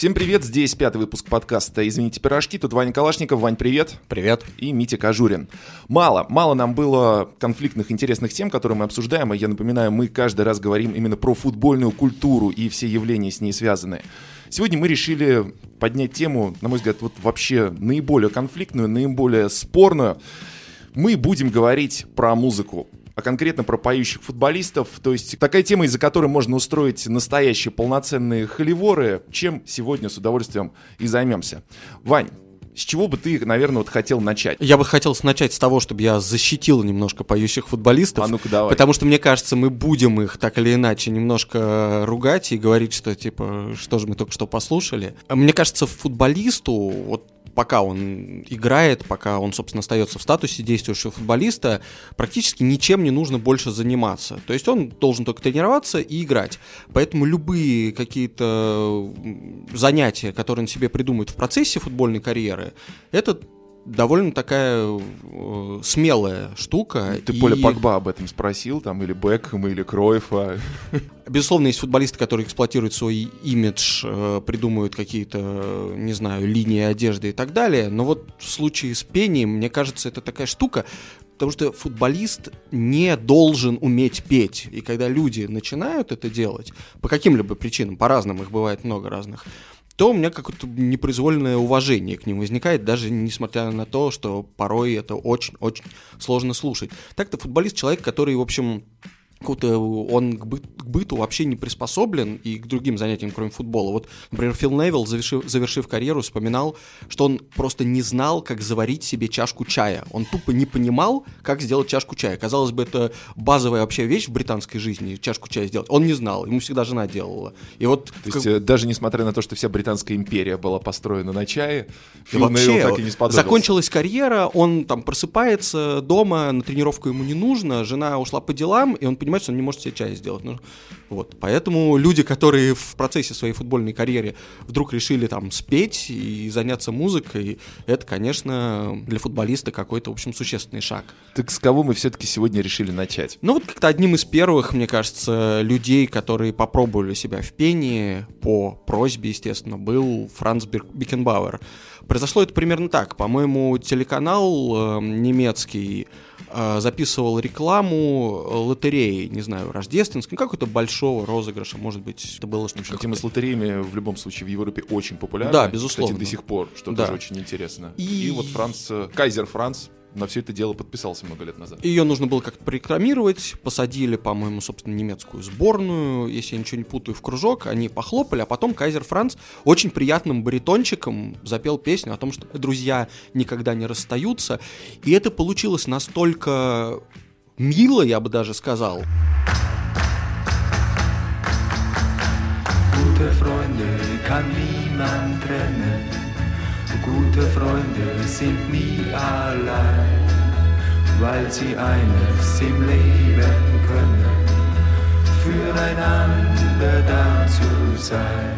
Всем привет, здесь пятый выпуск подкаста «Извините, пирожки». Тут Ваня Калашников. Вань, привет. Привет. И Митя Кожурин. Мало, мало нам было конфликтных, интересных тем, которые мы обсуждаем. И я напоминаю, мы каждый раз говорим именно про футбольную культуру и все явления с ней связанные. Сегодня мы решили поднять тему, на мой взгляд, вот вообще наиболее конфликтную, наиболее спорную. Мы будем говорить про музыку а конкретно про поющих футболистов. То есть такая тема, из-за которой можно устроить настоящие полноценные холиворы, чем сегодня с удовольствием и займемся. Вань, с чего бы ты, наверное, вот хотел начать? Я бы хотел начать с того, чтобы я защитил немножко поющих футболистов. А ну-ка давай. Потому что, мне кажется, мы будем их так или иначе немножко ругать и говорить, что, типа, что же мы только что послушали. Мне кажется, футболисту, вот пока он играет, пока он, собственно, остается в статусе действующего футболиста, практически ничем не нужно больше заниматься. То есть он должен только тренироваться и играть. Поэтому любые какие-то занятия, которые он себе придумает в процессе футбольной карьеры, это довольно такая э, смелая штука. Ты и... Поля Погба об этом спросил, там, или Бекхэма, или Кроефа? Безусловно, есть футболисты, которые эксплуатируют свой имидж, э, придумывают какие-то, не знаю, линии одежды и так далее. Но вот в случае с пением, мне кажется, это такая штука, потому что футболист не должен уметь петь. И когда люди начинают это делать, по каким-либо причинам, по-разному, их бывает много разных, то у меня какое-то непроизвольное уважение к ним возникает, даже несмотря на то, что порой это очень-очень сложно слушать. Так-то футболист человек, который, в общем, он к, быт, к быту вообще не приспособлен и к другим занятиям, кроме футбола. Вот, например, Фил Невилл, завершив, завершив карьеру, вспоминал, что он просто не знал, как заварить себе чашку чая. Он тупо не понимал, как сделать чашку чая. Казалось бы, это базовая вообще вещь в британской жизни, чашку чая сделать. Он не знал, ему всегда жена делала. И вот, то есть, как... Э, даже несмотря на то, что вся британская империя была построена на чае, Фил вообще, Невилл так и не сподобился. Закончилась карьера, он там просыпается дома, на тренировку ему не нужно, жена ушла по делам, и он понимает, понимает, что он не может себе чай сделать. Ну, вот. Поэтому люди, которые в процессе своей футбольной карьеры вдруг решили там спеть и заняться музыкой, это, конечно, для футболиста какой-то, в общем, существенный шаг. Так с кого мы все-таки сегодня решили начать? Ну вот как-то одним из первых, мне кажется, людей, которые попробовали себя в пении, по просьбе, естественно, был Франц Беккенбауэр. Произошло это примерно так. По-моему, телеканал э, немецкий э, записывал рекламу лотереи, не знаю, рождественской, какой-то большого розыгрыша, может быть, это было что-то. Тема с лотереями в любом случае в Европе очень популярна. Да, безусловно. Кстати, до сих пор, что да. тоже очень интересно. И... И вот Франц, э, Кайзер Франц на все это дело подписался много лет назад. Ее нужно было как-то прорекламировать. Посадили, по-моему, собственно, немецкую сборную, если я ничего не путаю, в кружок. Они похлопали, а потом Кайзер Франц очень приятным баритончиком запел песню о том, что друзья никогда не расстаются. И это получилось настолько мило, я бы даже сказал. Gute Freunde kann niemand trennen. Gute Freunde sind nie allein, weil sie eines im Leben können, füreinander da zu sein.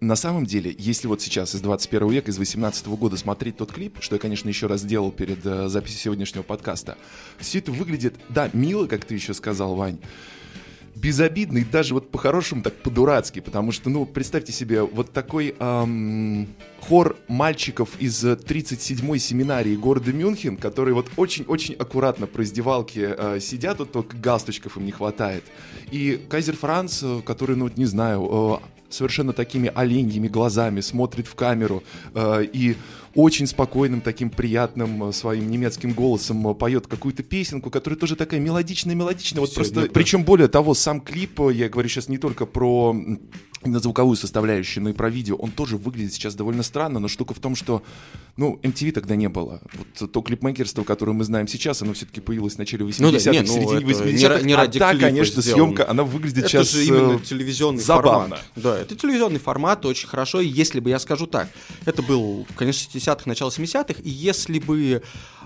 На самом деле, если вот сейчас из 21 века, из 18 года смотреть тот клип, что я, конечно, еще раз сделал перед э, записью сегодняшнего подкаста, все это выглядит, да, мило, как ты еще сказал, Вань, безобидный, даже вот по-хорошему так по-дурацки, потому что, ну, представьте себе, вот такой эм, хор мальчиков из 37-й семинарии города Мюнхен, которые вот очень-очень аккуратно по раздевалке э, сидят, вот только галстучков им не хватает. И Кайзер Франц, э, который, ну, не знаю, э, совершенно такими оленьими глазами смотрит в камеру э, и очень спокойным, таким приятным э, своим немецким голосом э, поет какую-то песенку, которая тоже такая мелодичная, мелодичная. Вот просто, причем более того, сам клип, э, я говорю сейчас не только про именно звуковую составляющую, но и про видео, он тоже выглядит сейчас довольно странно, но штука в том, что, ну, MTV тогда не было. Вот то клипмейкерство, которое мы знаем сейчас, оно все-таки появилось в начале 80-х, ну, да, не, ну, середине 80-х, не, не ради а та, конечно, сделано. съемка, она выглядит это сейчас же именно телевизионный забавно. формат. Да, это телевизионный формат, очень хорошо, и если бы, я скажу так, это был, конечно, 60-х, начало 70-х, и если бы э,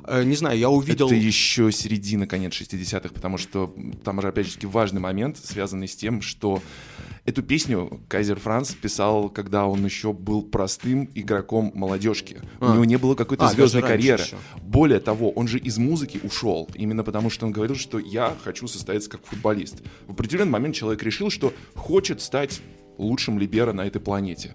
не знаю, я увидел... Это еще середина, конец 60-х, потому что там же, опять же, важный момент, связанный с тем, что Эту песню Кайзер Франц писал, когда он еще был простым игроком молодежки. А. У него не было какой-то а, звездной карьеры. Еще. Более того, он же из музыки ушел, именно потому что он говорил, что я хочу состояться как футболист. В определенный момент человек решил, что хочет стать лучшим либеро на этой планете.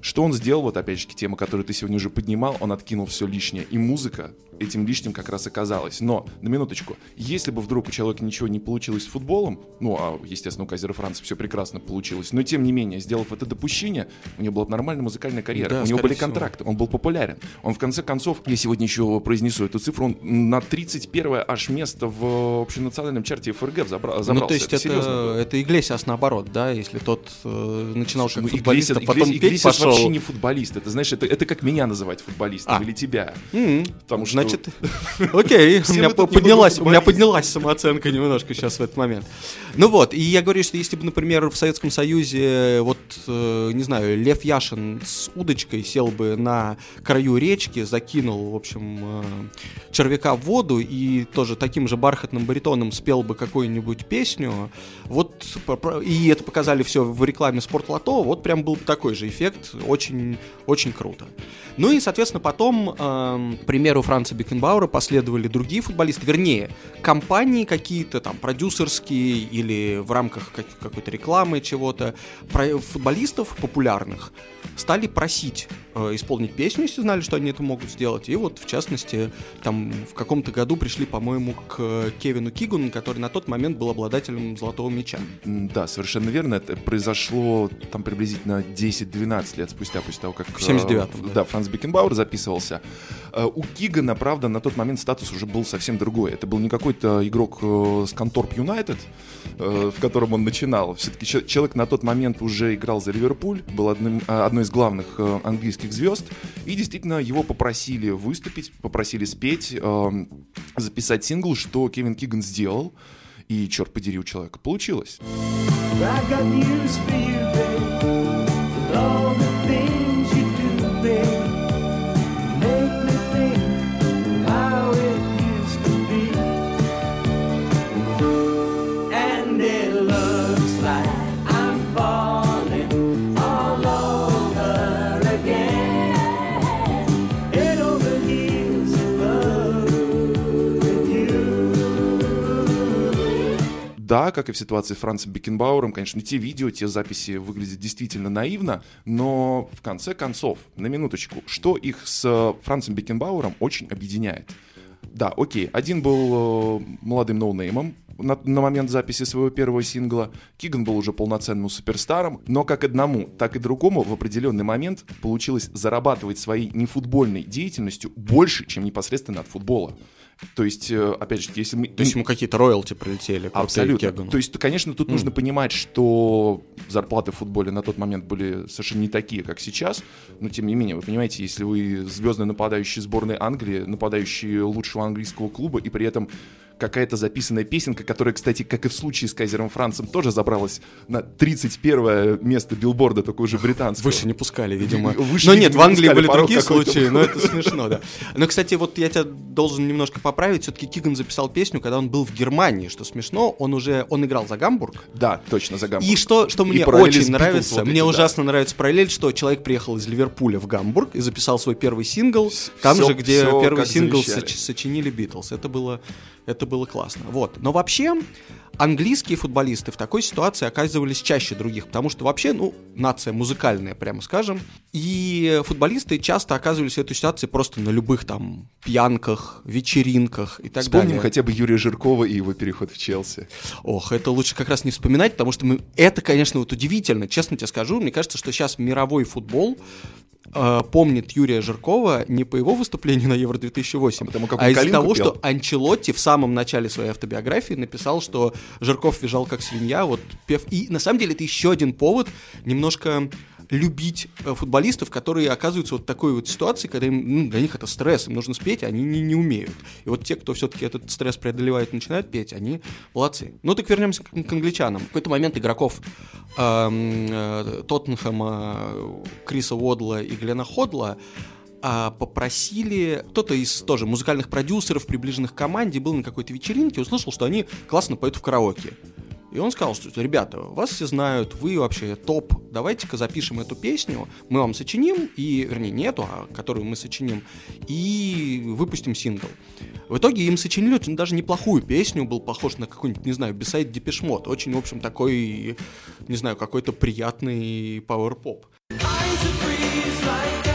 Что он сделал, вот опять же, тема, которую ты сегодня уже поднимал, он откинул все лишнее. И музыка этим лишним как раз оказалась. Но, на минуточку, если бы вдруг у человека ничего не получилось с футболом, ну, а, естественно, у Казера Франции все прекрасно получилось, но, тем не менее, сделав это допущение, у него была нормальная музыкальная карьера, да, у него были всего. контракты, он был популярен. Он, в конце концов, я сегодня еще произнесу эту цифру, он на 31 аж место в общенациональном чарте ФРГ забра- забрался. Ну, то есть это, это, это Иглесиас наоборот, да, если тот э, начинал как ну, футболист, а потом Иглесиас, петь пошел. вообще не футболист, это, знаешь, это, это как меня называть футболистом а. или тебя. Mm-hmm. Потому что... Значит, окей, у меня поднялась, у меня поднялась самооценка немножко сейчас в этот момент. Ну вот, и я говорю, что если бы, например, в Советском Союзе, вот, э, не знаю, Лев Яшин с удочкой сел бы на краю речки, закинул, в общем, э, червяка в воду и тоже таким же бархатным баритоном спел бы какую-нибудь песню, вот, и это показали все в рекламе Спортлото, вот прям был такой же эффект, очень, очень круто. Ну и, соответственно, потом, э, к примеру Франца Бекенбауэра последовали другие футболисты, вернее, компании какие-то там продюсерские или в рамках какой-то рекламы чего-то, футболистов популярных стали просить исполнить песню, если знали, что они это могут сделать. И вот, в частности, там в каком-то году пришли, по-моему, к Кевину Кигуну, который на тот момент был обладателем золотого мяча. Да, совершенно верно. Это произошло там приблизительно 10-12 лет спустя, после того, как... В 79-м. Э, да, да, Франц Бекенбауэр записывался. Э, у Кигана, правда, на тот момент статус уже был совсем другой. Это был не какой-то игрок э, с Конторп Юнайтед, э, в котором он начинал. Все-таки человек на тот момент уже играл за Ливерпуль, был одним, одной из главных английских звезд, и действительно его попросили выступить, попросили спеть, записать сингл, что Кевин Киган сделал, и, черт подери, у человека получилось. Да, как и в ситуации с Францем Бекенбауэром, конечно, те видео, те записи выглядят действительно наивно, но в конце концов, на минуточку, что их с Францем Бекенбауэром очень объединяет? Да, окей, один был э, молодым ноунеймом, на, на момент записи своего первого сингла. Киган был уже полноценным суперстаром, но как одному, так и другому в определенный момент получилось зарабатывать своей нефутбольной деятельностью больше, чем непосредственно от футбола. То есть, э, опять же, если мы... То есть ему какие-то роялти прилетели? Абсолютно. То есть, конечно, тут mm. нужно понимать, что зарплаты в футболе на тот момент были совершенно не такие, как сейчас, но тем не менее, вы понимаете, если вы звездный нападающий сборной Англии, нападающий лучшего английского клуба, и при этом какая-то записанная песенка, которая, кстати, как и в случае с Кайзером Францем, тоже забралась на 31 место билборда, только уже британского. Выше не пускали, видимо. Выше, но нет, в Англии были другие случаи, но это смешно, да. Но, кстати, вот я тебя должен немножко поправить. Все-таки Киган записал песню, когда он был в Германии, что смешно. Он уже, он играл за Гамбург. Да, точно, за Гамбург. И что, что мне очень нравится, вот мне ужасно нравится параллель, что человек приехал из Ливерпуля в Гамбург и записал свой первый сингл, там же, где первый сингл соч, сочинили Битлз. Это было это было классно. Вот. Но вообще, английские футболисты в такой ситуации оказывались чаще других, потому что вообще, ну, нация музыкальная, прямо скажем. И футболисты часто оказывались в этой ситуации просто на любых там пьянках, вечеринках и так Вспомним далее. хотя бы Юрия Жиркова и его переход в Челси. Ох, это лучше как раз не вспоминать, потому что мы... это, конечно, вот удивительно. Честно тебе скажу, мне кажется, что сейчас мировой футбол э, помнит Юрия Жиркова не по его выступлению на Евро 2008, а, а из-за того, пел. что Анчелотти в самом начале своей автобиографии написал, что Жирков визжал как свинья, вот пев. И на самом деле это еще один повод немножко любить э, футболистов, которые оказываются вот в такой вот ситуации, когда им, ну, для них это стресс, им нужно спеть, они не, не умеют. И вот те, кто все-таки этот стресс преодолевает, начинают петь, они молодцы. Ну так вернемся к, к англичанам. В какой-то момент игроков эм, э, Тоттенхэма, Криса Уодла и Глена Ходла а, попросили, кто-то из тоже музыкальных продюсеров, приближенных к команде, был на какой-то вечеринке, услышал, что они классно поют в караоке. И он сказал, что, ребята, вас все знают, вы вообще топ, давайте-ка запишем эту песню, мы вам сочиним, и, вернее, не эту, а которую мы сочиним, и выпустим сингл. В итоге им сочинили очень даже неплохую песню, был похож на какой-нибудь, не знаю, Beside Депешмот, очень, в общем, такой, не знаю, какой-то приятный пауэр-поп. I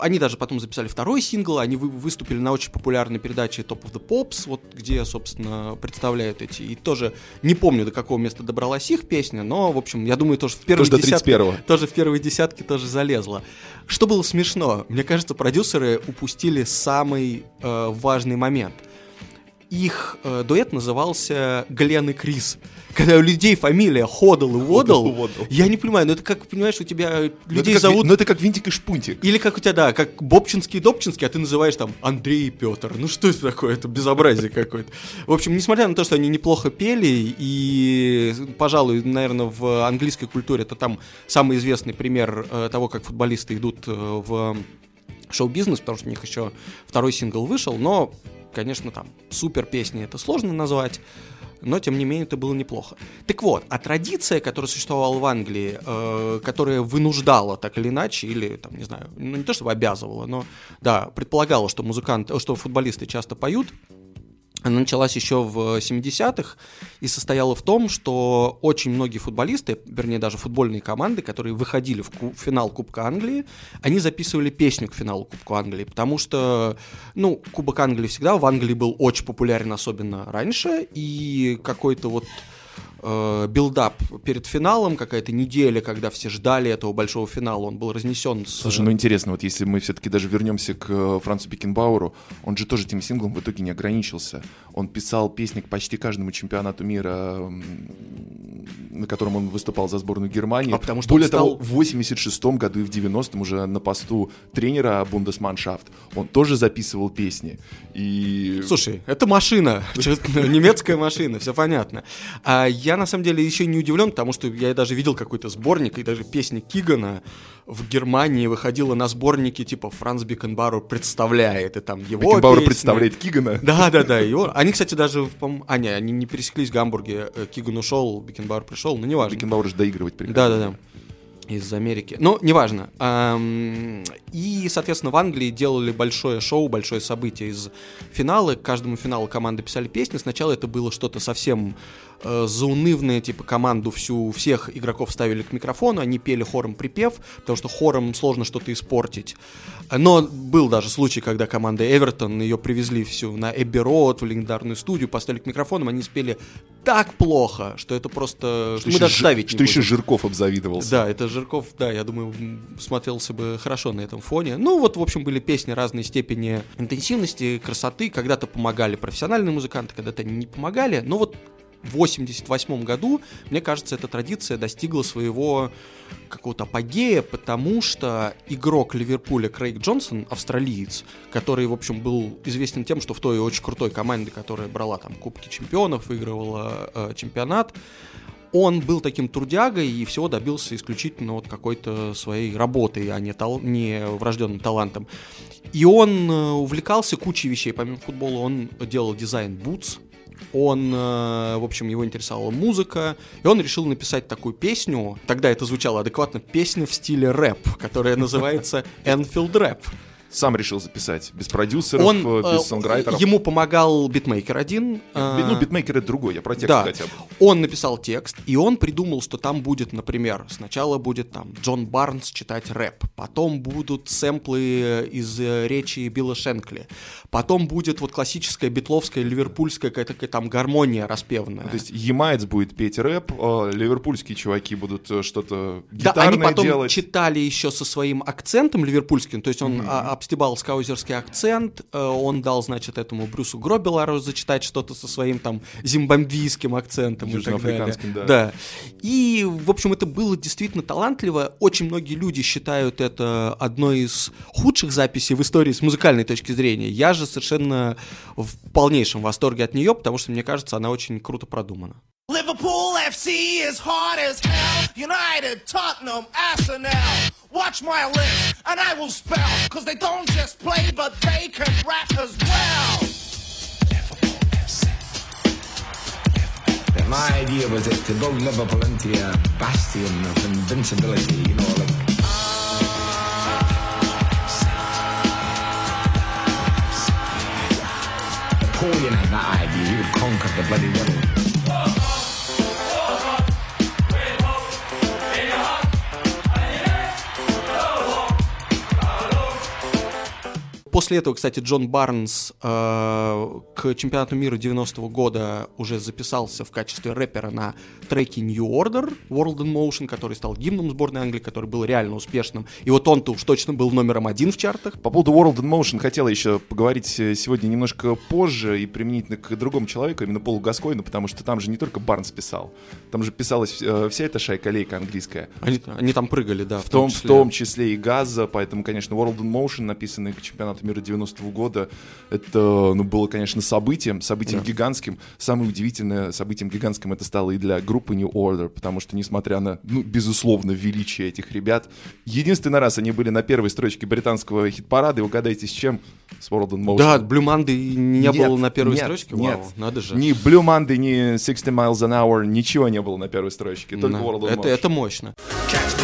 они даже потом записали второй сингл, они вы, выступили на очень популярной передаче Top of the Pops, вот где, собственно, представляют эти. И тоже не помню, до какого места добралась их песня, но, в общем, я думаю, тоже в первой тоже десятке, тоже в первой десятке тоже залезла. Что было смешно? Мне кажется, продюсеры упустили самый э, важный момент – их э, дуэт назывался Глен и Крис. Когда у людей фамилия Ходл и Водл, я не понимаю, ну это как, понимаешь, у тебя ну, людей как, зовут... Ну это как Винтик и Шпунтик. Или как у тебя, да, как Бобчинский и Добчинский, а ты называешь там Андрей и Петр. Ну что это такое? Это безобразие какое-то. В общем, несмотря на то, что они неплохо пели, и, пожалуй, наверное, в английской культуре это там самый известный пример э, того, как футболисты идут э, в шоу-бизнес, потому что у них еще второй сингл вышел, но конечно, там супер песни это сложно назвать, но тем не менее это было неплохо. Так вот, а традиция, которая существовала в Англии, э, которая вынуждала так или иначе, или там, не знаю, ну не то чтобы обязывала, но да, предполагала, что музыканты, что футболисты часто поют, она началась еще в 70-х и состояла в том, что очень многие футболисты, вернее даже футбольные команды, которые выходили в финал Кубка Англии, они записывали песню к финалу Кубка Англии, потому что, ну, Кубок Англии всегда в Англии был очень популярен, особенно раньше, и какой-то вот э, build-up перед финалом, какая-то неделя, когда все ждали этого большого финала, он был разнесен с... Слушай, ну интересно, вот если мы все-таки даже вернемся к э, Францу Беккенбауэру, он же тоже этим синглом в итоге не ограничился. Он писал песни к почти каждому чемпионату мира, на котором он выступал за сборную Германии. А потому что Более стал... того, в 86-м году и в 90-м уже на посту тренера Bundesmannschaft он тоже записывал песни. И... Слушай, это машина, немецкая машина, все понятно. А я на самом деле еще не удивлен, потому что я даже видел какой-то сборник, и даже песня Кигана в Германии выходила на сборнике, типа Франц Бекенбауэр представляет, и там его Бекенбауэр представляет Кигана? Да, да, да. Его... Они, кстати, даже, а, не, они не пересеклись в Гамбурге. Э, Киган ушел, Бекенбауэр пришел, но неважно. Бекенбауэр же доигрывать приходил. Да, да, да из Америки. Но неважно. И, соответственно, в Англии делали большое шоу, большое событие из финала. К каждому финалу команды писали песни. Сначала это было что-то совсем э, заунывное, типа команду всю, всех игроков ставили к микрофону, они пели хором припев, потому что хором сложно что-то испортить. Но был даже случай, когда команда Эвертон, ее привезли всю на Эбби Роуд, в легендарную студию, поставили к микрофону, они спели так плохо, что это просто... Что, мы даже ставить Что еще Жирков обзавидовался. Да, это Жирков, да, я думаю, смотрелся бы хорошо на этом фоне. Ну, вот, в общем, были песни разной степени интенсивности, красоты. Когда-то помогали профессиональные музыканты, когда-то не помогали. Но вот 88 году, мне кажется, эта традиция достигла своего какого-то апогея, потому что игрок Ливерпуля Крейг Джонсон, австралиец, который, в общем, был известен тем, что в той очень крутой команде, которая брала там Кубки Чемпионов, выигрывала э, чемпионат, он был таким трудягой и всего добился исключительно вот какой-то своей работой, а не, тал- не врожденным талантом. И он э, увлекался кучей вещей. Помимо футбола он делал дизайн бутс, он, э, в общем, его интересовала музыка, и он решил написать такую песню, тогда это звучало адекватно, песня в стиле рэп, которая называется Anfield Rap сам решил записать, без продюсеров, он, э, без э, songwriter ов. Ему помогал битмейкер один. Э, ну, битмейкер это другой, я про текст да. хотя бы. Он написал текст, и он придумал, что там будет, например, сначала будет там Джон Барнс читать рэп, потом будут сэмплы из речи Билла Шенкли, потом будет вот классическая битловская, ливерпульская какая-то там гармония распевная. То есть ямайц будет петь рэп, а ливерпульские чуваки будут что-то гитарное Да, они потом делать. читали еще со своим акцентом ливерпульским, то есть он mm-hmm обстебал скаузерский акцент, э, он дал, значит, этому Брюсу Гробелару зачитать что-то со своим там зимбабвийским акцентом и так далее. Да. да. И, в общем, это было действительно талантливо. Очень многие люди считают это одной из худших записей в истории с музыкальной точки зрения. Я же совершенно в полнейшем восторге от нее, потому что, мне кажется, она очень круто продумана. Liverpool FC is hard as hell. United, Tottenham, Arsenal. Watch my lips, and I will spell. Cause they don't just play, but they can rap as well. My idea was to build Liverpool into a bastion of invincibility, you know, like Napoleon had that idea, he would conquer the bloody world. После этого, кстати, Джон Барнс э, к чемпионату мира 90-го года уже записался в качестве рэпера на треке New Order World in Motion, который стал гимном сборной Англии, который был реально успешным. И вот он-то уж точно был номером один в чартах. По поводу World in Motion хотела еще поговорить э, сегодня немножко позже и применительно к другому человеку, именно Полу Гаскойну, потому что там же не только Барнс писал, там же писалась э, вся эта шайка-лейка английская. Они, они там прыгали, да. В том, в том числе и Газа, поэтому, конечно, World in Motion, написанный к чемпионату мира 90-го года, это ну, было, конечно, событием, событием Да. гигантским. Самое удивительное событием гигантским это стало и для группы New Order, потому что, несмотря на, ну, безусловно, величие этих ребят, единственный раз они были на первой строчке британского хит-парада, и угадайте, с чем? С World in Motion. Да, Blue Monday не Нет, было на первой нет, строчке? Нет, Вау, надо же. Ни Blue Monday, ни 60 Miles an Hour, ничего не было на первой строчке, только Да, World in это, Motion. это мощно. Catch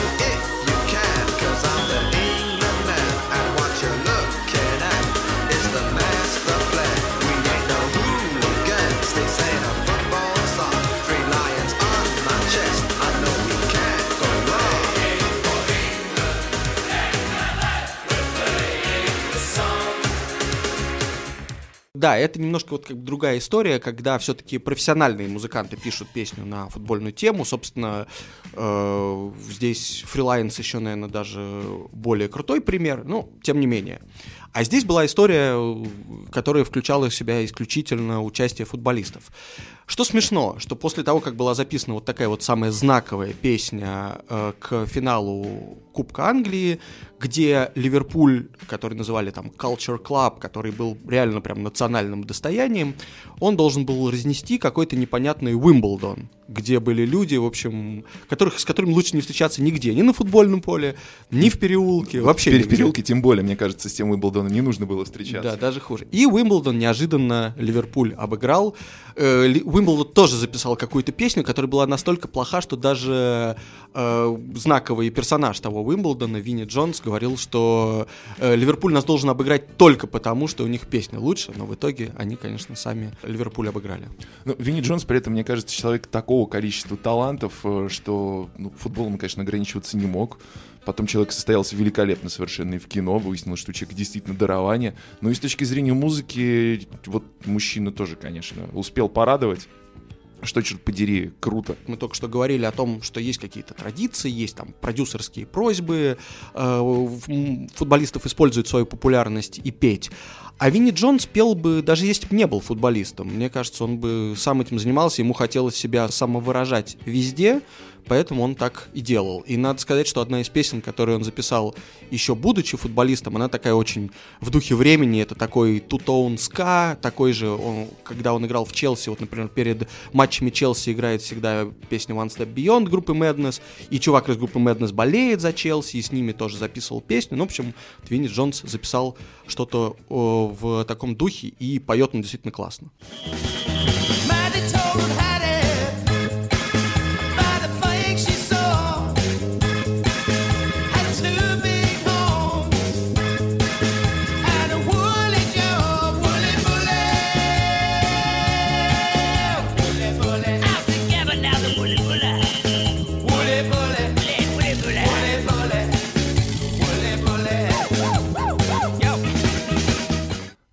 Да, это немножко вот как бы другая история, когда все-таки профессиональные музыканты пишут песню на футбольную тему. Собственно, э, здесь фрилайнс еще, наверное, даже более крутой пример, но тем не менее. А здесь была история, э, которая включала в себя исключительно участие футболистов. Что смешно, что после того, как была записана вот такая вот самая знаковая песня э, к финалу Кубка Англии, где Ливерпуль, который называли там Culture Club, который был реально прям национальным достоянием, он должен был разнести какой-то непонятный Уимблдон, где были люди, в общем, которых, с которыми лучше не встречаться нигде, ни на футбольном поле, ни в переулке, вообще в переулке, тем более, мне кажется, с тем Уимблдоном не нужно было встречаться. Да, даже хуже. И Уимблдон неожиданно Ливерпуль обыграл. Э, Уимблдон тоже записал какую-то песню, которая была настолько плоха, что даже э, знаковый персонаж того Уимблдона, Винни Джонс, говорил, что э, Ливерпуль нас должен обыграть только потому, что у них песня лучше, но в итоге они, конечно, сами Ливерпуль обыграли. Ну, Винни Джонс при этом, мне кажется, человек такого количества талантов, э, что ну, футболом он, конечно, ограничиваться не мог. Потом человек состоялся великолепно совершенно и в кино, выяснилось, что у человека действительно дарование. Но и с точки зрения музыки, вот мужчина тоже, конечно, успел порадовать. Что, черт подери, круто. Мы только что говорили о том, что есть какие-то традиции, есть там продюсерские просьбы, э, футболистов используют свою популярность и петь. А Винни Джонс пел бы, даже если бы не был футболистом. Мне кажется, он бы сам этим занимался, ему хотелось себя самовыражать везде, поэтому он так и делал. И надо сказать, что одна из песен, которую он записал еще будучи футболистом, она такая очень в духе времени, это такой two-tone ska, такой же, он, когда он играл в Челси, вот, например, перед матчами Челси играет всегда песня One Step Beyond группы Madness, и чувак из группы Madness болеет за Челси, и с ними тоже записывал песню. Ну, в общем, Твинни Джонс записал что-то в таком духе, и поет он действительно классно. Maddie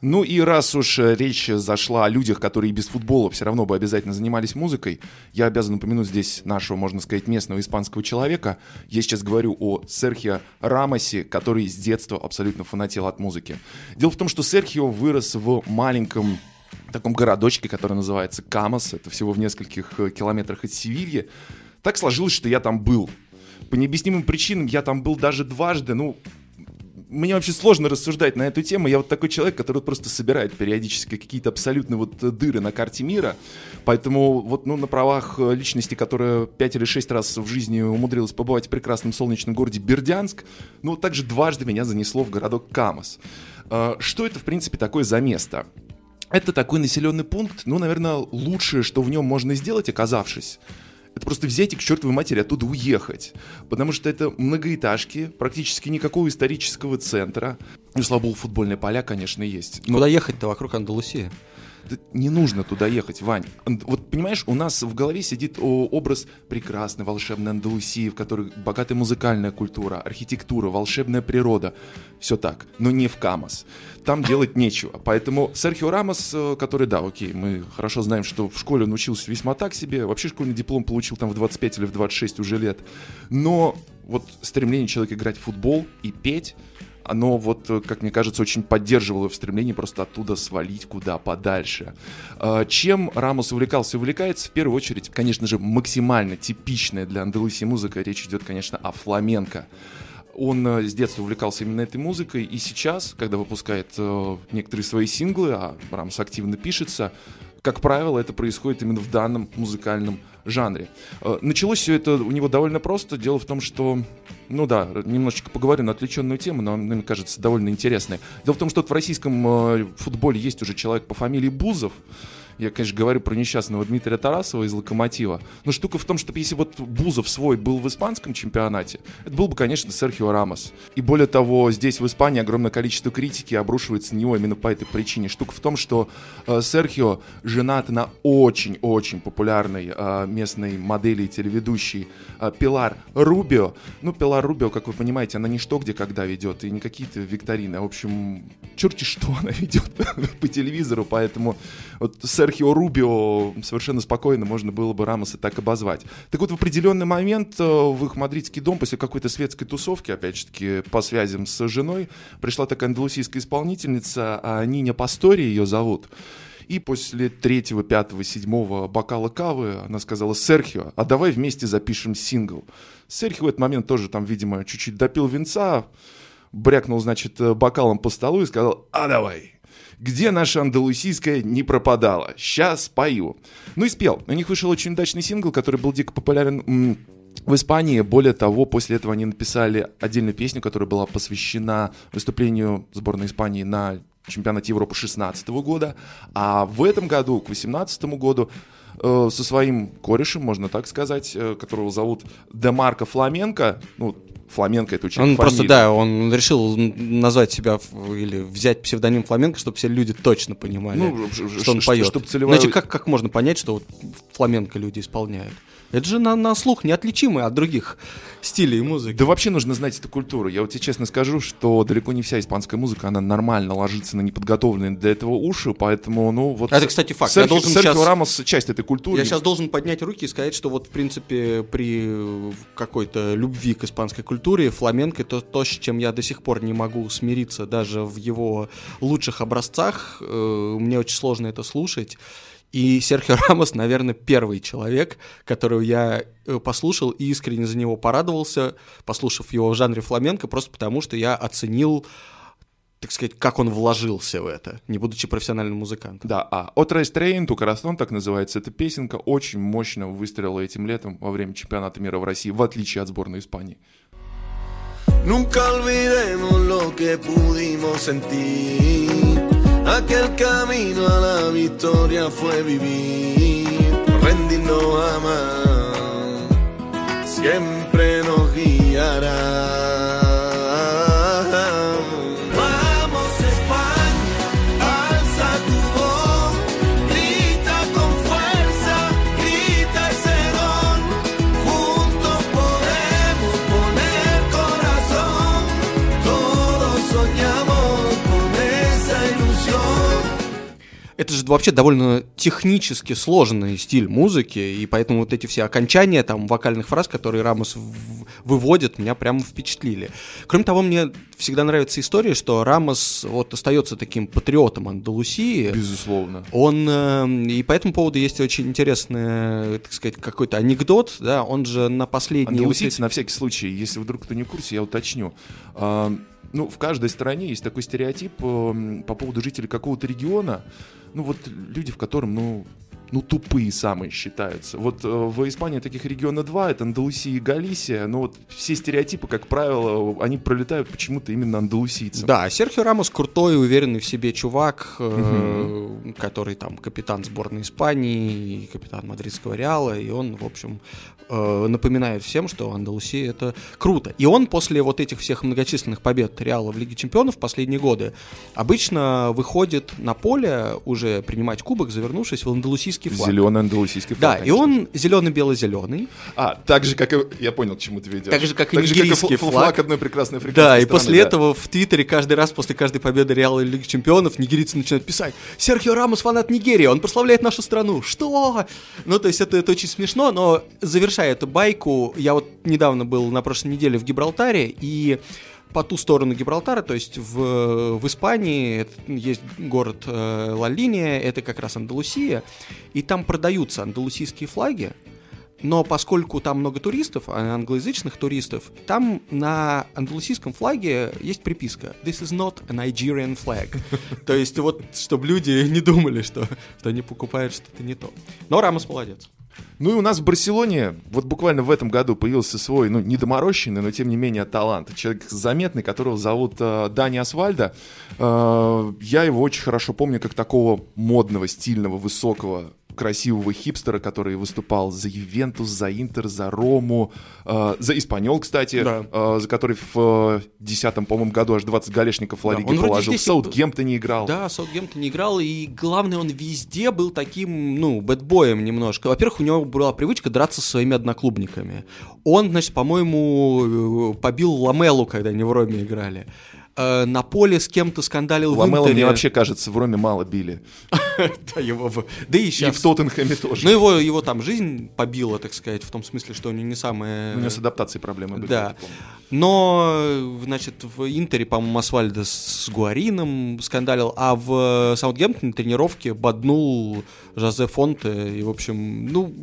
Ну и раз уж э, речь зашла о людях, которые без футбола все равно бы обязательно занимались музыкой, я обязан упомянуть здесь нашего, можно сказать, местного испанского человека. Я сейчас говорю о Серхио Рамосе, который с детства абсолютно фанател от музыки. Дело в том, что Серхио вырос в маленьком таком городочке, который называется Камас. Это всего в нескольких э, километрах от Севильи. Так сложилось, что я там был. По необъяснимым причинам я там был даже дважды. Ну, мне вообще сложно рассуждать на эту тему. Я вот такой человек, который просто собирает периодически какие-то абсолютно вот э, дыры на карте мира. Поэтому вот ну, на правах э, личности, которая пять или шесть раз в жизни умудрилась побывать в прекрасном солнечном городе Бердянск, ну также дважды меня занесло в городок Камас. Э, Что это, в принципе, такое за место? Это такой населенный пункт, ну, наверное, лучшее, что в нем можно сделать, оказавшись, это просто взять и к чертовой матери оттуда уехать. Потому что это многоэтажки, практически никакого исторического центра. Ну, слава богу, футбольные поля, конечно, есть. Но Куда ехать-то вокруг Андалусии? Не нужно туда ехать, Вань. Ан- Вот понимаешь, у нас в голове сидит образ прекрасной волшебной Андалусии, в которой богатая музыкальная культура, архитектура, волшебная природа. Все так, но не в Камас. Там делать нечего. Поэтому Серхио Рамос, э, который, да, окей, мы хорошо знаем, что в школе он учился весьма так себе, вообще школьный диплом получил там в 25 или в 26 уже лет. Но вот стремление человека играть в футбол и петь, оно вот, э, как мне кажется, очень поддерживало в стремлении просто оттуда свалить куда подальше. Э, Чем Рамос увлекался и увлекается? В первую очередь, конечно же, максимально типичная для Андалусии музыка. Речь идет, конечно, о фламенко. Он э, с детства увлекался именно этой музыкой, и сейчас, когда выпускает э, некоторые свои синглы, а Рамос активно пишется, как правило, это происходит именно в данном музыкальном жанре. Э, Началось все это у него довольно просто. Дело в том, что, ну да, немножечко поговорю на отвлеченную тему, но она, мне кажется, довольно интересной. Дело в том, что вот в российском э, футболе есть уже человек по фамилии Бузов. Я, конечно, говорю про несчастного Дмитрия Тарасова из «Локомотива». Но штука в том, что если вот Бузов свой был в испанском чемпионате, это был бы, конечно, Серхио Рамос. И более того, здесь в Испании огромное количество критики обрушивается на него именно по этой причине. Штука в том, что э, Серхио женат на очень-очень популярной э, местной модели и телеведущей э, Пилар Рубио. Ну, Пилар Рубио, как вы понимаете, она не что где когда ведет, и не какие-то викторины, в общем, черти что она ведет по телевизору, поэтому вот Серхио Рубио совершенно спокойно можно было бы Рамоса так обозвать. Так вот, в определенный момент э, в их мадридский дом после какой-то светской тусовки, опять же таки, по связям с женой, пришла такая андалусийская исполнительница, а Ниня Пастори ее зовут. И после третьего, пятого, седьмого бокала кавы она сказала, Серхио, а давай вместе запишем сингл. Серхио в этот момент тоже там, видимо, чуть-чуть допил винца, брякнул, значит, э, бокалом по столу и сказал, а давай. Где наша андалусийская не пропадала? Сейчас пою. Ну и спел. У них вышел очень удачный сингл, который был дико популярен в Испании. Более того, после этого они написали отдельную песню, которая была посвящена выступлению сборной Испании на чемпионате Европы 16 года. А в этом году, к 18 году, э, со своим корешем, можно так сказать, э, которого зовут Демарко Фламенко, ну, Фламенко это очень Он просто, да, он решил назвать себя или взять псевдоним Фламенко, чтобы все люди точно понимали, Ну, что он поет. чтоб целевая- Иначе как, как можно понять, что вот Фламенко люди исполняют? Это же на, на слух неотличимый от других стилей музыки. Да вообще нужно знать эту культуру. Я вот тебе честно скажу, что далеко не вся испанская музыка, она нормально ложится на неподготовленные для этого уши, поэтому, ну, вот... Это, кстати, факт. Я Серхи- должен Серхио щас- Рамос часть этой культуры. Я сейчас должен поднять руки и сказать, что вот, в принципе, при э, какой-то любви к испанской культуре фламенко это то, с чем я до сих пор не могу смириться даже в его лучших образцах. Э, Мне очень сложно это слушать. И Серхио Рамос, наверное, первый человек, которого я э, послушал и искренне за него порадовался, послушав его в жанре фламенко, просто потому что я оценил, так сказать, как он вложился в это, не будучи профессиональным музыкантом. Да, а «Otra estrella en tu corazón», так называется эта песенка, очень мощно выстрелила этим летом во время чемпионата мира в России, в отличие от сборной Испании. Nunca olvidemos lo que pudimos sentir. Aquel camino a la victoria fue vivir, rendirnos jamás, siempre nos guiará. Же вообще довольно технически сложный стиль музыки, и поэтому вот эти все окончания там вокальных фраз, которые Рамос выводит, меня прямо впечатлили. Кроме того, мне всегда нравится история, что Рамос вот остается таким патриотом Андалусии. Безусловно. Он э, и по этому поводу есть очень интересный, так сказать, какой-то анекдот, да, он же на последней вот Андалусийцы, на всякий случай, если вдруг кто не в курсе, я уточню. Ну, в каждой стране есть такой стереотип э, по поводу жителей какого-то региона. Ну, вот люди, в котором, ну, ну, тупые самые считаются. Вот э, в Испании таких регионов два, это Андалусия и Галисия, но вот все стереотипы, как правило, они пролетают почему-то именно андалусийцам. Да, Серхио Рамос крутой, уверенный в себе чувак, э, который там капитан сборной Испании, капитан мадридского Реала, и он, в общем, э, напоминает всем, что Андалусия это круто. И он после вот этих всех многочисленных побед Реала в Лиге Чемпионов в последние годы обычно выходит на поле уже принимать кубок, завернувшись в андалусийский флаг. Зеленый андалусийский Да, флаг. и он зеленый-бело-зеленый. А, так же, как и... Я понял, к чему ты ведешь. Так же, как и так же, нигерийский фл- флаг. одной прекрасной Да, африканской и страны, после да. этого в Твиттере каждый раз после каждой победы Реала и Лиги Чемпионов нигерийцы начинают писать «Серхио Рамос фанат Нигерии, он прославляет нашу страну». Что? Ну, то есть это, это очень смешно, но завершая эту байку, я вот недавно был на прошлой неделе в Гибралтаре, и по ту сторону Гибралтара, то есть в, в Испании это есть город э, Ла-Линия, это как раз Андалусия, и там продаются андалусийские флаги, но поскольку там много туристов, а англоязычных туристов, там на андалусийском флаге есть приписка «This is not a Nigerian flag». То есть вот, чтобы люди не думали, что, что они покупают что-то не то. Но Рамос молодец. Ну и у нас в Барселоне вот буквально в этом году появился свой, ну, недоморощенный, но тем не менее талант. Человек заметный, которого зовут э, Дани Асвальда. Э, я его очень хорошо помню как такого модного, стильного, высокого красивого хипстера, который выступал за Ювентус, за Интер, за Рому, э, за Испаньол, кстати, Да. э, за который в э, 10 по-моему, году аж 20 галешников Ла Да, Лиги вроде положил. В здесь и- Саутгемптоне играл. Да, Саутгемптон не играл, и главное, он везде был таким, ну, бэтбоем немножко. Во-первых, у него была привычка драться со своими одноклубниками. Он, значит, по-моему, э, побил Ламелу, когда они в Роме играли. Э, На поле с кем-то скандалил в Ламела Интере. мне вообще кажется, в Роме мало били. Да, его в- да и И сейчас. в Тоттенхэме тоже. Ну, его, его там жизнь побила, так сказать, в том смысле, что у него не самое... У него с адаптацией проблемы были. Да. Но, значит, в Интере, по-моему, Асфальдо с Гуарином скандалил, а в Саутгемптоне на тренировке боднул Жозе Фонте и, в общем, ну,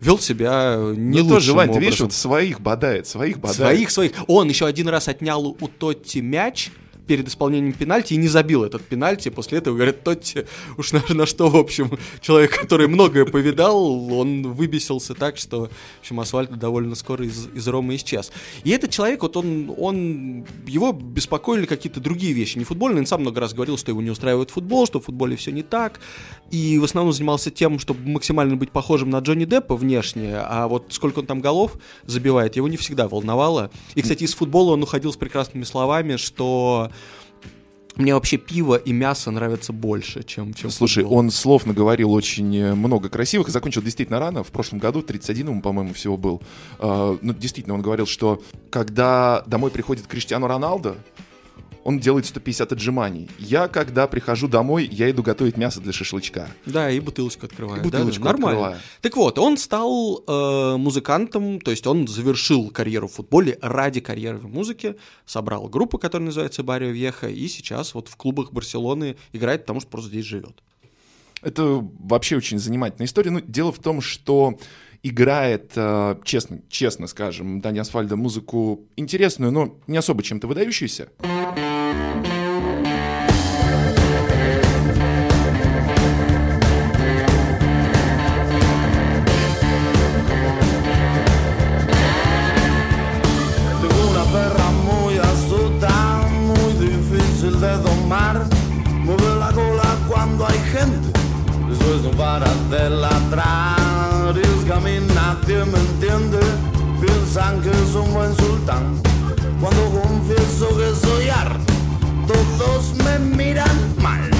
вел себя не Ну лучшим Вань, ты видишь, вот своих бодает, своих бодает. Своих, своих. Он еще один раз отнял у Тотти мяч перед исполнением пенальти и не забил этот пенальти. После этого говорят, Тотти, уж на, на что, в общем, человек, который многое повидал, он выбесился так, что, в общем, асфальт довольно скоро из, из Ромы исчез. И этот человек, вот он, он, его беспокоили какие-то другие вещи, не футбольные. Он сам много раз говорил, что его не устраивает футбол, что в футболе все не так. И в основном занимался тем, чтобы максимально быть похожим на Джонни Деппа внешне, а вот сколько он там голов забивает, его не всегда волновало. И, кстати, из футбола он уходил с прекрасными словами, что мне вообще пиво и мясо нравятся больше, чем, чем Слушай, футбол. он слов наговорил очень э, много красивых и закончил действительно рано. В прошлом году, 31 ему, по-моему, всего был. А, Ну, действительно, он говорил, что когда домой приходит Криштиану Роналдо, он делает 150 отжиманий. Я, когда прихожу домой, я иду готовить мясо для шашлычка. Да, и бутылочку открываю. И да, да, бутылочку нормально. открываю. Так вот, он стал э, музыкантом, то есть он завершил карьеру в футболе ради карьеры в музыке, собрал группу, которая называется Барио Веха, и сейчас вот в клубах Барселоны играет, потому что просто здесь живет. Это вообще очень занимательная история. Ну, дело в том, что играет, э, честно, честно скажем, Дани Асфальдо музыку интересную, но не особо чем-то выдающуюся. Cuando confieso que soy arte, todos me miran mal.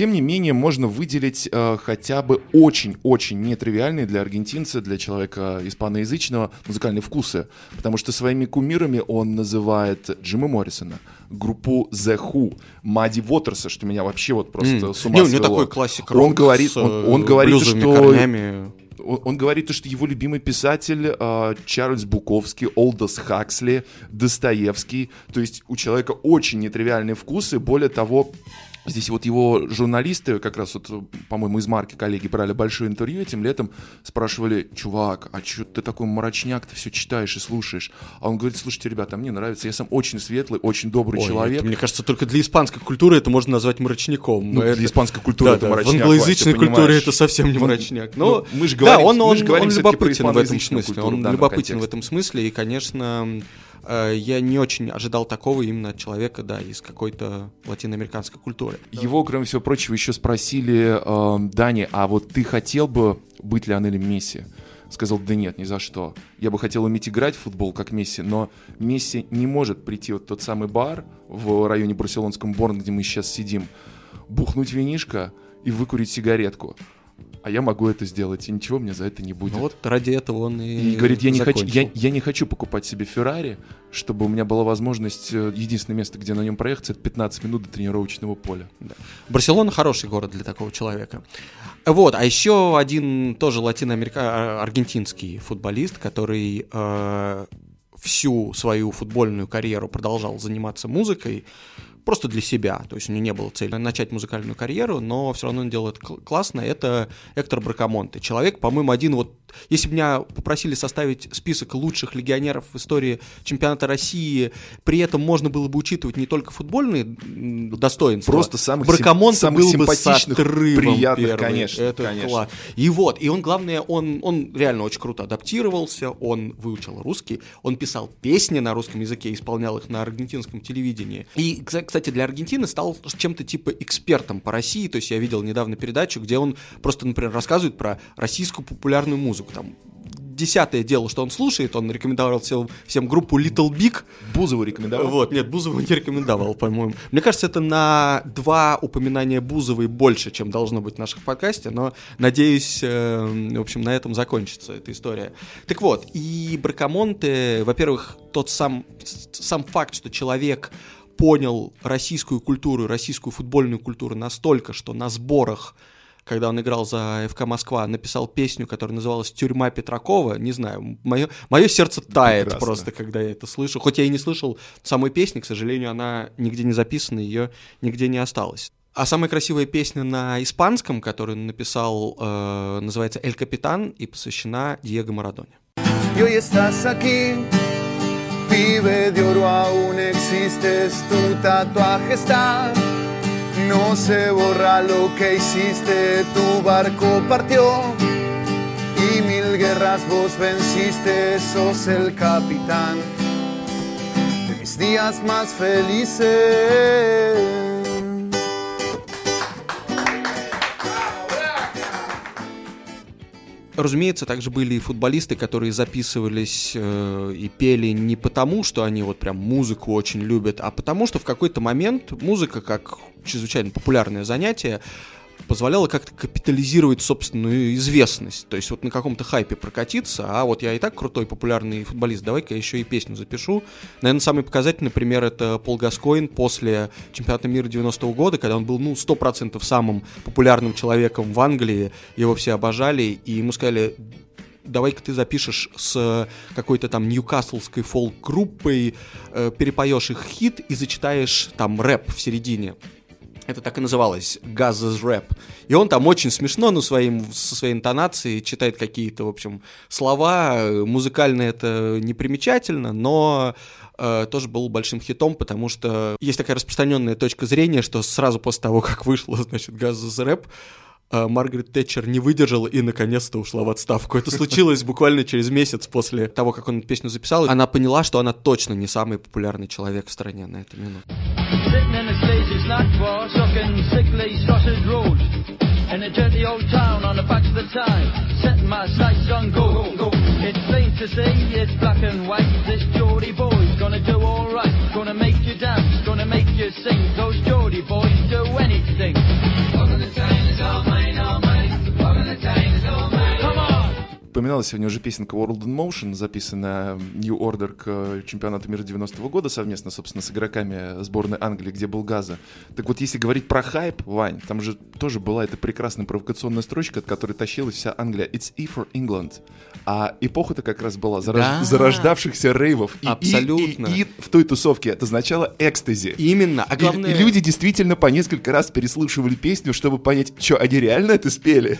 Тем не менее, можно выделить э, хотя бы очень-очень нетривиальные для аргентинца, для человека испаноязычного музыкальные вкусы. Потому что своими кумирами он называет Джима Моррисона, группу The Who, Мадди Уотерса, что меня вообще вот просто М. с ума Не, у него такой классик Он говорит, с, он, э, он говорит, что корнями. он, он говорит, то, что его любимый писатель э, Чарльз Буковский, Олдос Хаксли, Достоевский. То есть у человека очень нетривиальные вкусы. Более того, Здесь вот его журналисты, как раз вот, по-моему, из марки коллеги брали большое интервью этим летом, спрашивали, чувак, а что ты такой мрачняк, ты все читаешь и слушаешь? А он говорит, слушайте, ребята, мне нравится, я сам очень светлый, очень добрый Ой, человек. это, мне кажется, только для испанской культуры это можно назвать мрачняком. Ну, Это- для испанской культуры Да, это да, мрачняк, В англоязычной Вань, культуре это совсем не Ну, мрачняк. ну, Но, мы же да, говорим- он, мы он, же говорим он любопытен в этом смысле. Он любопытен в этом смысле. И, конечно, я не очень ожидал такого именно человека, да, из какой-то латиноамериканской культуры. Его, кроме всего прочего, еще спросили, э, Дани, а вот ты хотел бы быть Лионелем Месси? Сказал, да нет, ни за что. Я бы хотел уметь играть в футбол, как Месси, но Месси не может прийти вот тот самый бар в районе Барселонском Борн, где мы сейчас сидим, бухнуть винишко и выкурить сигаретку. А я могу это сделать, и ничего мне за это не будет. Ну вот ради этого он и, И говорит, я не, хочу, я, я не хочу покупать себе Феррари, чтобы у меня была возможность, э, единственное место, где на нем проехаться, это 15 минут до тренировочного поля. Барселона хороший город для такого человека. Вот, а еще один тоже латиноамериканский футболист, который э, всю свою футбольную карьеру продолжал заниматься музыкой, просто для себя. То есть у него не было цели начать музыкальную карьеру, но все равно он делает кл- классно. Это Эктор Бракамонте. Человек, по-моему, один вот... Если бы меня попросили составить список лучших легионеров в истории чемпионата России, при этом можно было бы учитывать не только футбольные достоинства. Просто самых сим- Бракамонте самых был бы симпатичных, отрывом приятных, первый. конечно, Это конечно. класс. И вот, и он, главное, он, он реально очень круто адаптировался, он выучил русский, он писал песни на русском языке, исполнял их на аргентинском телевидении. И, кса- кстати, для Аргентины стал чем-то типа экспертом по России, то есть я видел недавно передачу, где он просто, например, рассказывает про российскую популярную музыку, там, десятое дело, что он слушает, он рекомендовал всем, всем группу Little Big, Бузову рекомендовал? вот, нет, Бузову не рекомендовал, по-моему. Мне кажется, это на два упоминания Бузовой больше, чем должно быть в наших подкасте, но надеюсь, э, в общем, на этом закончится эта история. Так вот, и Бракамонте, во-первых, тот сам, сам факт, что человек понял российскую культуру, российскую футбольную культуру настолько, что на сборах когда он играл за ФК Москва, написал песню, которая называлась «Тюрьма Петракова». Не знаю, мое, мое сердце тает Прекрасно. просто, когда я это слышу. Хоть я и не слышал самой песни, к сожалению, она нигде не записана, ее нигде не осталось. А самая красивая песня на испанском, которую он написал, э, называется «Эль Капитан» и посвящена Диего Марадоне. Estás aquí, pibe de oro aún existes, tu tatuaje está. No se borra lo que hiciste, tu barco partió y mil guerras vos venciste, sos el capitán de mis días más felices. Разумеется, также были и футболисты, которые записывались э, и пели не потому, что они вот прям музыку очень любят, а потому что в какой-то момент музыка, как чрезвычайно популярное занятие, позволяла как-то капитализировать собственную известность. То есть вот на каком-то хайпе прокатиться, а вот я и так крутой популярный футболист, давай-ка я еще и песню запишу. Наверное, самый показательный пример это Пол Гаскоин после чемпионата мира 90-го года, когда он был, ну, 100% самым популярным человеком в Англии, его все обожали, и ему сказали, давай-ка ты запишешь с какой-то там ньюкаслской фолк-группой, э, перепоешь их хит и зачитаешь там рэп в середине. Это так и называлось, Газ's Рэп. И он там очень смешно, но своим, со своей интонацией читает какие-то, в общем, слова. Музыкально это непримечательно, но э, тоже был большим хитом, потому что есть такая распространенная точка зрения, что сразу после того, как вышло, значит, Газ's Рэп, э, Маргарет Тэтчер не выдержала и наконец-то ушла в отставку. Это случилось буквально через месяц после того, как он песню записал. Она поняла, что она точно не самый популярный человек в стране на эту минуту. Sitting in a sleazy snack bar, sucking sickly sausage rolls. In a dirty old town on the back of the time, setting my sights on gold. It's plain to see, it's black and white. This Geordie boy's gonna do alright. Gonna make you dance, gonna make you sing. Those Geordie boys Упоминалась сегодня уже песенка World in Motion, записанная New Order к э, чемпионату мира 90-го года совместно, собственно, с игроками сборной Англии, где был Газа. Так вот, если говорить про хайп, Вань, там же тоже была эта прекрасная провокационная строчка, от которой тащилась вся Англия. It's E for England. А эпоха-то как раз была зарож- Да. зарождавшихся рейвов. И, и- Абсолютно. И, и в той тусовке это означало экстази. Именно. А И- главное... и люди действительно по несколько раз переслушивали песню, чтобы понять, что, они реально это спели?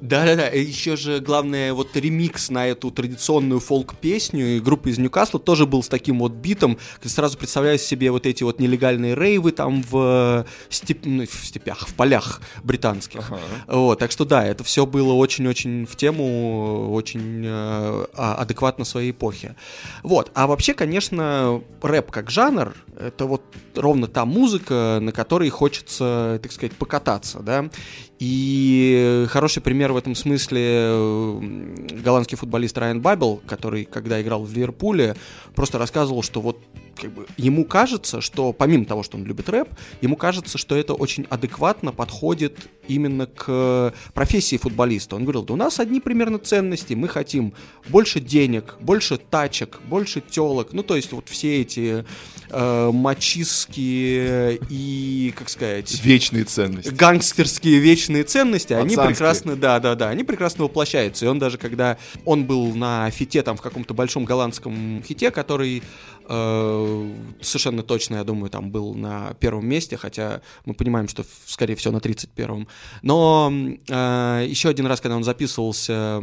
Да-да-да, и еще же главное, вот ремикс на эту традиционную фолк-песню и группа из Ньюкасла тоже был с таким вот битом, сразу представляешь себе вот эти вот нелегальные рейвы там в, степ- ну, в степях, в полях британских. Вот, так что да, это все было очень-очень в тему, очень э, а- адекватно своей эпохе. Вот, а вообще, конечно, рэп как жанр, это вот ровно та музыка, на которой хочется, так сказать, покататься, да. И хороший пример в этом смысле э, голландский футболист Райан Бабел, который, когда играл в Ливерпуле, просто рассказывал, что вот как бы, ему кажется, что помимо того, что он любит рэп, ему кажется, что это очень адекватно подходит именно к профессии футболиста. Он говорил, да у нас одни примерно ценности, мы хотим больше денег, больше тачек, больше телок, ну то есть вот все эти э, мачистские и, как сказать, Вечные ценности. гангстерские вечные ценности, они Пацанские. прекрасно, да, да, да, они прекрасно воплощаются. И он даже, когда он был на фите, там, в каком-то большом голландском хите, который совершенно точно, я думаю, там был на первом месте, хотя мы понимаем, что, скорее всего, на 31-м. Но э, еще один раз, когда он записывался,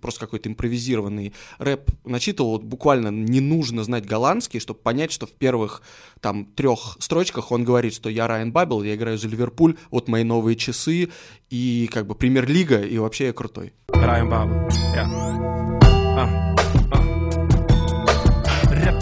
просто какой-то импровизированный рэп начитывал, вот буквально не нужно знать голландский, чтобы понять, что в первых там трех строчках он говорит, что я Райан Бабел, я играю за Ливерпуль, вот мои новые часы, и как бы премьер-лига, и вообще я крутой. Ryan Babel, ja. Ah, ah.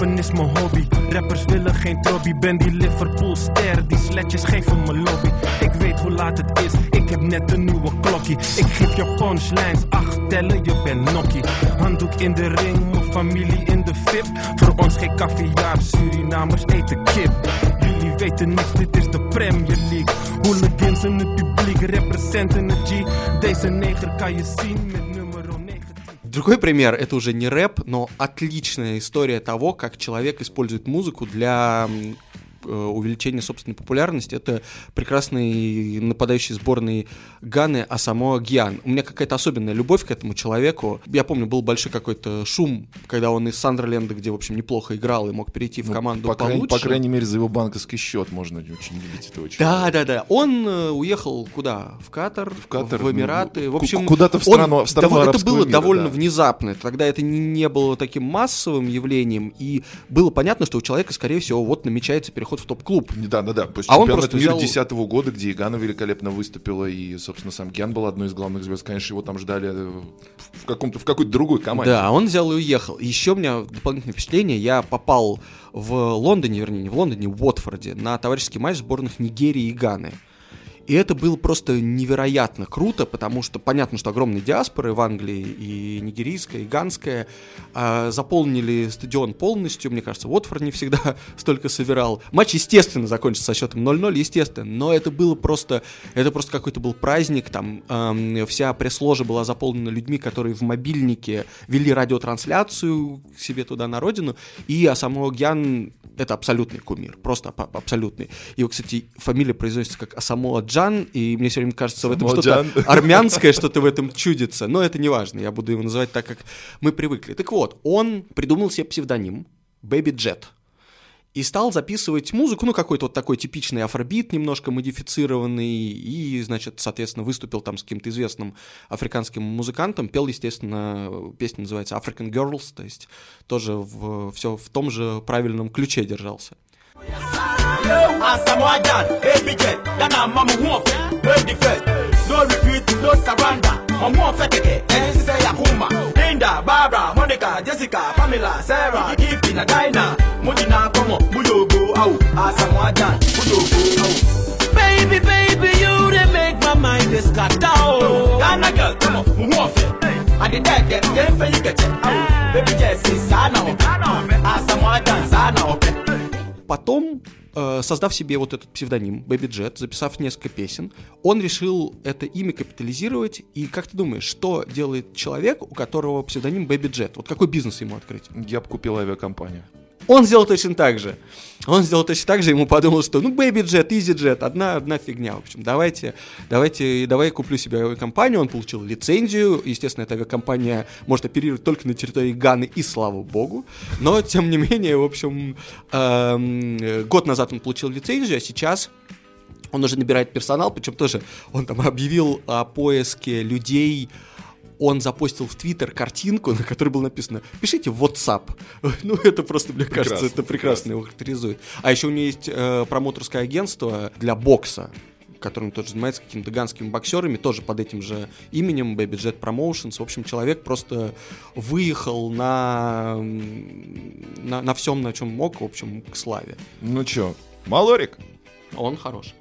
Rappen is mijn hobby, rappers willen geen trobby. Ben die Liverpool ster, die sletjes geven me lobby. Ik weet hoe laat het is, ik heb net een nieuwe klokkie. Ik geef je punchlines, acht tellen, je bent nokkie. Handdoek in de ring, mijn familie in de VIP. Voor ons geen caviar, Surinamers eten kip. Jullie weten niks, dit is de Premier League. Hooligans in het publiek representen het G. Deze neger kan je zien met nummer 19. Другой пример, это уже не рэп, но отличная история того, как человек использует музыку для э, увеличения собственной популярности. Это прекрасный нападающий сборной Ганы Асамоа Гиан. У меня какая-то особенная любовь к этому человеку. Я помню, был большой какой-то шум, когда он из Сандерленда, где, в общем, неплохо играл и мог перейти в Ну, команду по, крайней, получше. по крайней мере, за его банковский счет можно очень любить этого Да, человека. да, да. Он э, уехал куда? В Катар, в, Катар, Эмираты. ну, В общем, куда-то в он страну- в страну Это было мира, довольно да. внезапно. Тогда это не, не было таким массовым явлением, и было понятно, что у человека, скорее всего, вот намечается переход в топ-клуб. Да, да, да. После А он чемпионата просто мира взял- 2010 года, где и Гана великолепно выступила, и, собственно, сам Гиан был одной из главных звезд. Конечно, его там ждали э, в, каком-то, в какой-то другой команде. Да, он взял и уехал. Еще у меня дополнительное впечатление. Я попал в Лондоне, вернее, не в Лондоне, в Уотфорде, на товарищеский матч сборных Нигерии и Ганы. И это было просто невероятно круто, потому что понятно, что огромные диаспоры в Англии, и нигерийская, и ганская, а, заполнили стадион полностью. Мне кажется, Уотфорд не всегда столько собирал. Матч, естественно, закончился со счетом 0-0, естественно, но это было просто, это просто какой-то был праздник. Там ам, вся пресс-ложа была заполнена людьми, которые в мобильнике вели радиотрансляцию к себе туда на родину. И Асамо Гьян это абсолютный кумир, просто аб- абсолютный. Его, кстати, фамилия произносится как Асамоа Джан, и мне все время кажется, в этом что-то армянское, что-то в этом чудится. Но это не важно, я буду его называть так, как мы привыкли. Так вот, он придумал себе псевдоним Baby Jet. И стал записывать музыку, ну, какой-то вот такой типичный афробит, немножко модифицированный, и, значит, соответственно, выступил там с каким-то известным африканским музыкантом, пел, естественно, песня называется African Girls, то есть тоже все в том же правильном ключе держался. Asamoah baby girl, Ghana mama who of break the first. No retreat, no surrender. Mama of Feteke, and sister Yakuma, Linda, Barbara, Monica, Jessica, Pamela, Sarah, Gipin, Adina, Mudina, Komo, Buyogo, Au, Asamoah Jan, Buyogo, Au. Baby, baby, you they make my mind is cut down. Ghana girl, come on, who of it? I did that, get them for you get it. Baby, Jessie, Sana, Asamoah Sana, okay. Потом э, создав себе вот этот псевдоним Baby Jet, записав несколько песен, он решил это имя капитализировать. И как ты думаешь, что делает человек, у которого псевдоним Baby Jet? Вот какой бизнес ему открыть? Я бы купил авиакомпанию. Он сделал точно так же. Он сделал точно так же, ему подумал, что ну Baby Jet, Easy Jet, одна, одна фигня. В общем, давайте, давайте, давай я куплю себе авиакомпанию. Он получил лицензию. Естественно, эта авиакомпания может оперировать только на территории Ганы, и слава богу. Но, тем не менее, в общем, эм, год назад он получил лицензию, а сейчас он уже набирает персонал, причем тоже он там объявил о поиске людей, он запостил в Твиттер картинку, на которой было написано «Пишите в WhatsApp». Ну, это просто, мне кажется, Прекрасно, это прекрасно его характеризует. А еще у него есть э, промоутерское агентство для бокса, которым тоже занимается какими-то ганскими боксерами, тоже под этим же именем Baby Jet Promotions. В общем, человек просто выехал на, на, на всем, на чем мог, в общем, к славе. Ну чё, Малорик? Он хорош.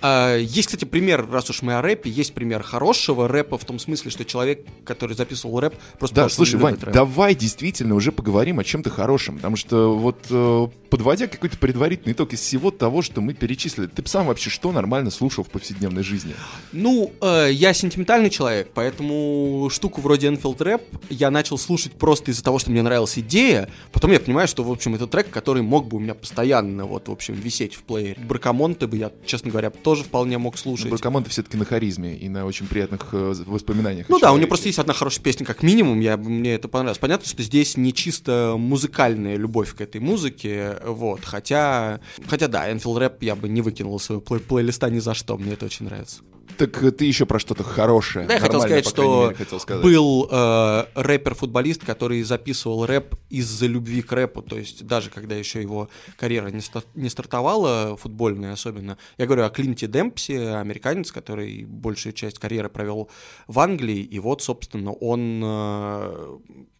А, Есть, кстати, пример, раз уж мы о рэпе, есть пример хорошего рэпа в том смысле, что человек, который записывал рэп, просто Да, слушай, Вань, рэп. давай действительно уже поговорим о чем-то хорошем, потому что вот э, подводя какой-то предварительный итог из всего того, что мы перечислили, ты сам вообще что нормально слушал в повседневной жизни? Ну, э, я сентиментальный человек, поэтому штуку вроде Enfield Рэп я начал слушать просто из-за того, что мне нравилась идея. Потом я понимаю, что, в общем, это трек, который мог бы у меня постоянно, вот, в общем, висеть в плеере. Бракамонты бы я, честно говоря, тоже вполне мог слушать. Бракамонты все-таки на харизме и на очень приятных э, воспоминаниях. Ну да, у него просто есть одна хорошая песня, как минимум, я, мне это понравилось. Понятно, что здесь не чисто музыкальная любовь к этой музыке, вот, хотя, хотя да, Enfield Рэп я бы не выкинул из своего плей- плейлиста ни за что, мне это очень нравится. Так э, ты еще про что-то хорошее. Да, я хотел сказать, что мере, хотел сказать. был э, рэпер-футболист, который записывал рэп из-за любви к рэпу, то есть даже когда еще его карьера не, ста- не стартовала, футбольная особенно. Я говорю о Клинте Демпси, американец, который большую часть карьеры провел в Англии, и вот, собственно, он э,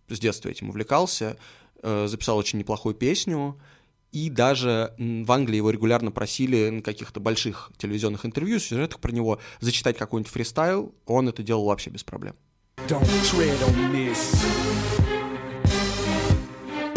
с детства этим увлекался, э, записал очень неплохую песню, и даже в Англии его регулярно просили на каких-то больших телевизионных интервью, сюжетах про него зачитать какой-нибудь фристайл. Он это делал вообще без проблем. Don't tread on this.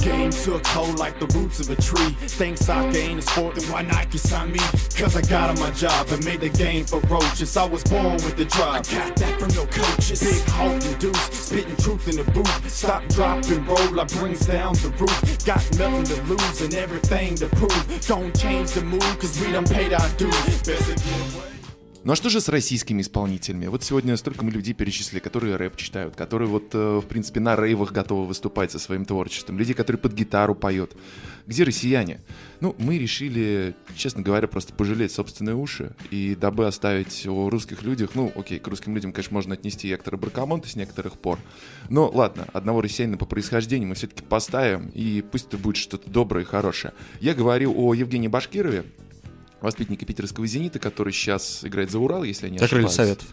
Game took hold like the roots of a tree. Think soccer ain't a sport, then why not you sign me? Cause I got on my job and made the game ferocious. I was born with the drive. I got that from no coaches. Big Hulk and Deuce, spitting truth in the booth. Stop, drop, and roll, I brings down the roof. Got nothing to lose and everything to prove. Don't change the mood, cause we done paid our dues. Better get away. Ну а что же с российскими исполнителями? Вот сегодня столько мы людей перечислили, которые рэп читают, которые вот, э, в принципе, на рейвах готовы выступать со своим творчеством, люди, которые под гитару поют. Где россияне? Ну, мы решили, честно говоря, просто пожалеть собственные уши, и дабы оставить о русских людях, ну, окей, к русским людям, конечно, можно отнести Эктора Бракамонта с некоторых пор, но ладно, одного россиянина по происхождению мы все-таки поставим, и пусть это будет что-то доброе и хорошее. Я говорю о Евгении Башкирове, воспитанника питерского «Зенита», который сейчас играет за Урал, если я не Закрыли ошибаюсь. советов.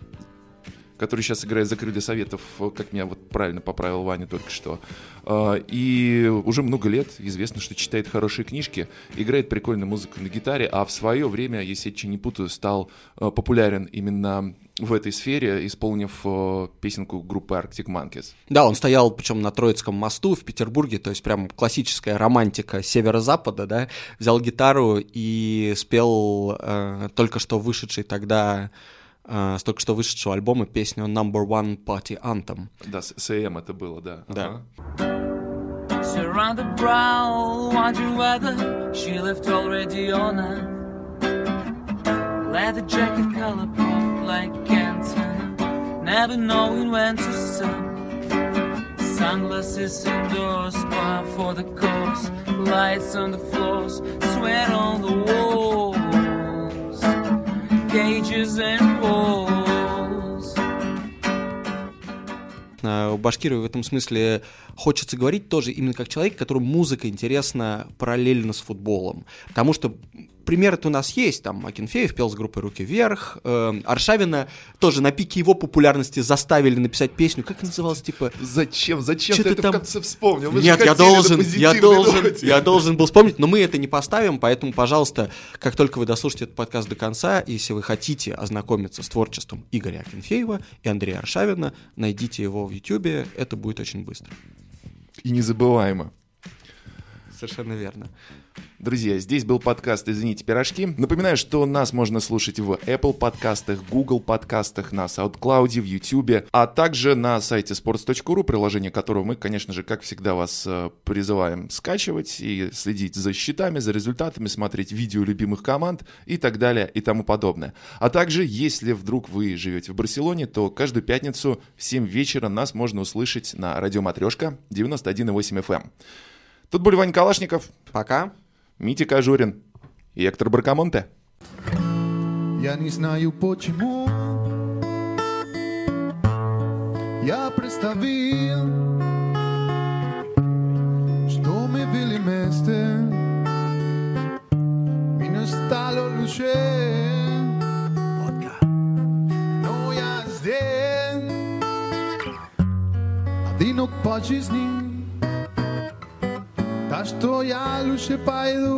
Который сейчас играет за крылья Советов, э, как меня вот правильно поправил Ваня только что. А, И уже много лет известно, что читает хорошие книжки, играет прикольную музыку на гитаре, а в свое время, если я не путаю, стал э, популярен именно в этой сфере, исполнив э, песенку группы Arctic Monkeys. Да, он стоял, причем на Троицком мосту в Петербурге, то есть прям классическая романтика северо-запада, да, взял гитару и спел э, только что вышедший тогда, э, с только что вышедшего альбома песню Number One Party Anthem. Да, с СМ это было, да. Да. Ага. Surrounded brow, wondering whether she left already on her. Leather jacket color pop like antenna, never knowing when to stop. Sunglasses indoors, bar for the course, lights on the floors, sweat on the walls, cages and walls. Э, У Башкирова в этом смысле хочется говорить тоже именно как человек, которому музыка интересна параллельно с футболом. Потому что примеры-то у нас есть, там Акинфеев пел с группой «Руки вверх», э, Аршавина тоже на пике его популярности заставили написать песню, как называлась, типа... Зачем? Зачем Чё ты ты это там- в конце вспомнил? Мы Нет, я должен, я должен, ноте. я должен был вспомнить, но мы это не поставим, поэтому, пожалуйста, как только вы дослушаете этот подкаст до конца, если вы хотите ознакомиться с творчеством Игоря Акинфеева и Андрея Аршавина, найдите его в Ютубе, это будет очень быстро. И незабываемо. Совершенно верно. Друзья, здесь был подкаст «Извините, пирожки». Напоминаю, что нас можно слушать в Apple подкастах, Google подкастах, на SoundCloud, в YouTube, а также на сайте sports.ru, приложение которого мы, конечно же, как всегда, вас э, призываем скачивать и следить за счетами, за результатами, смотреть видео любимых команд и так далее и тому подобное. А также, если вдруг вы живете в Барселоне, то каждую пятницу в 7 вечера нас можно услышать на радио «Матрешка» 91,8 FM. Тут был Вань Калашников. Пока. Митя Кожурин и Эктор Баркамонте. Я не знаю почему. Я представил Что мы были вместе. И стало лучше. Но я здесь. Одинок по жизни da što ja luše pa idu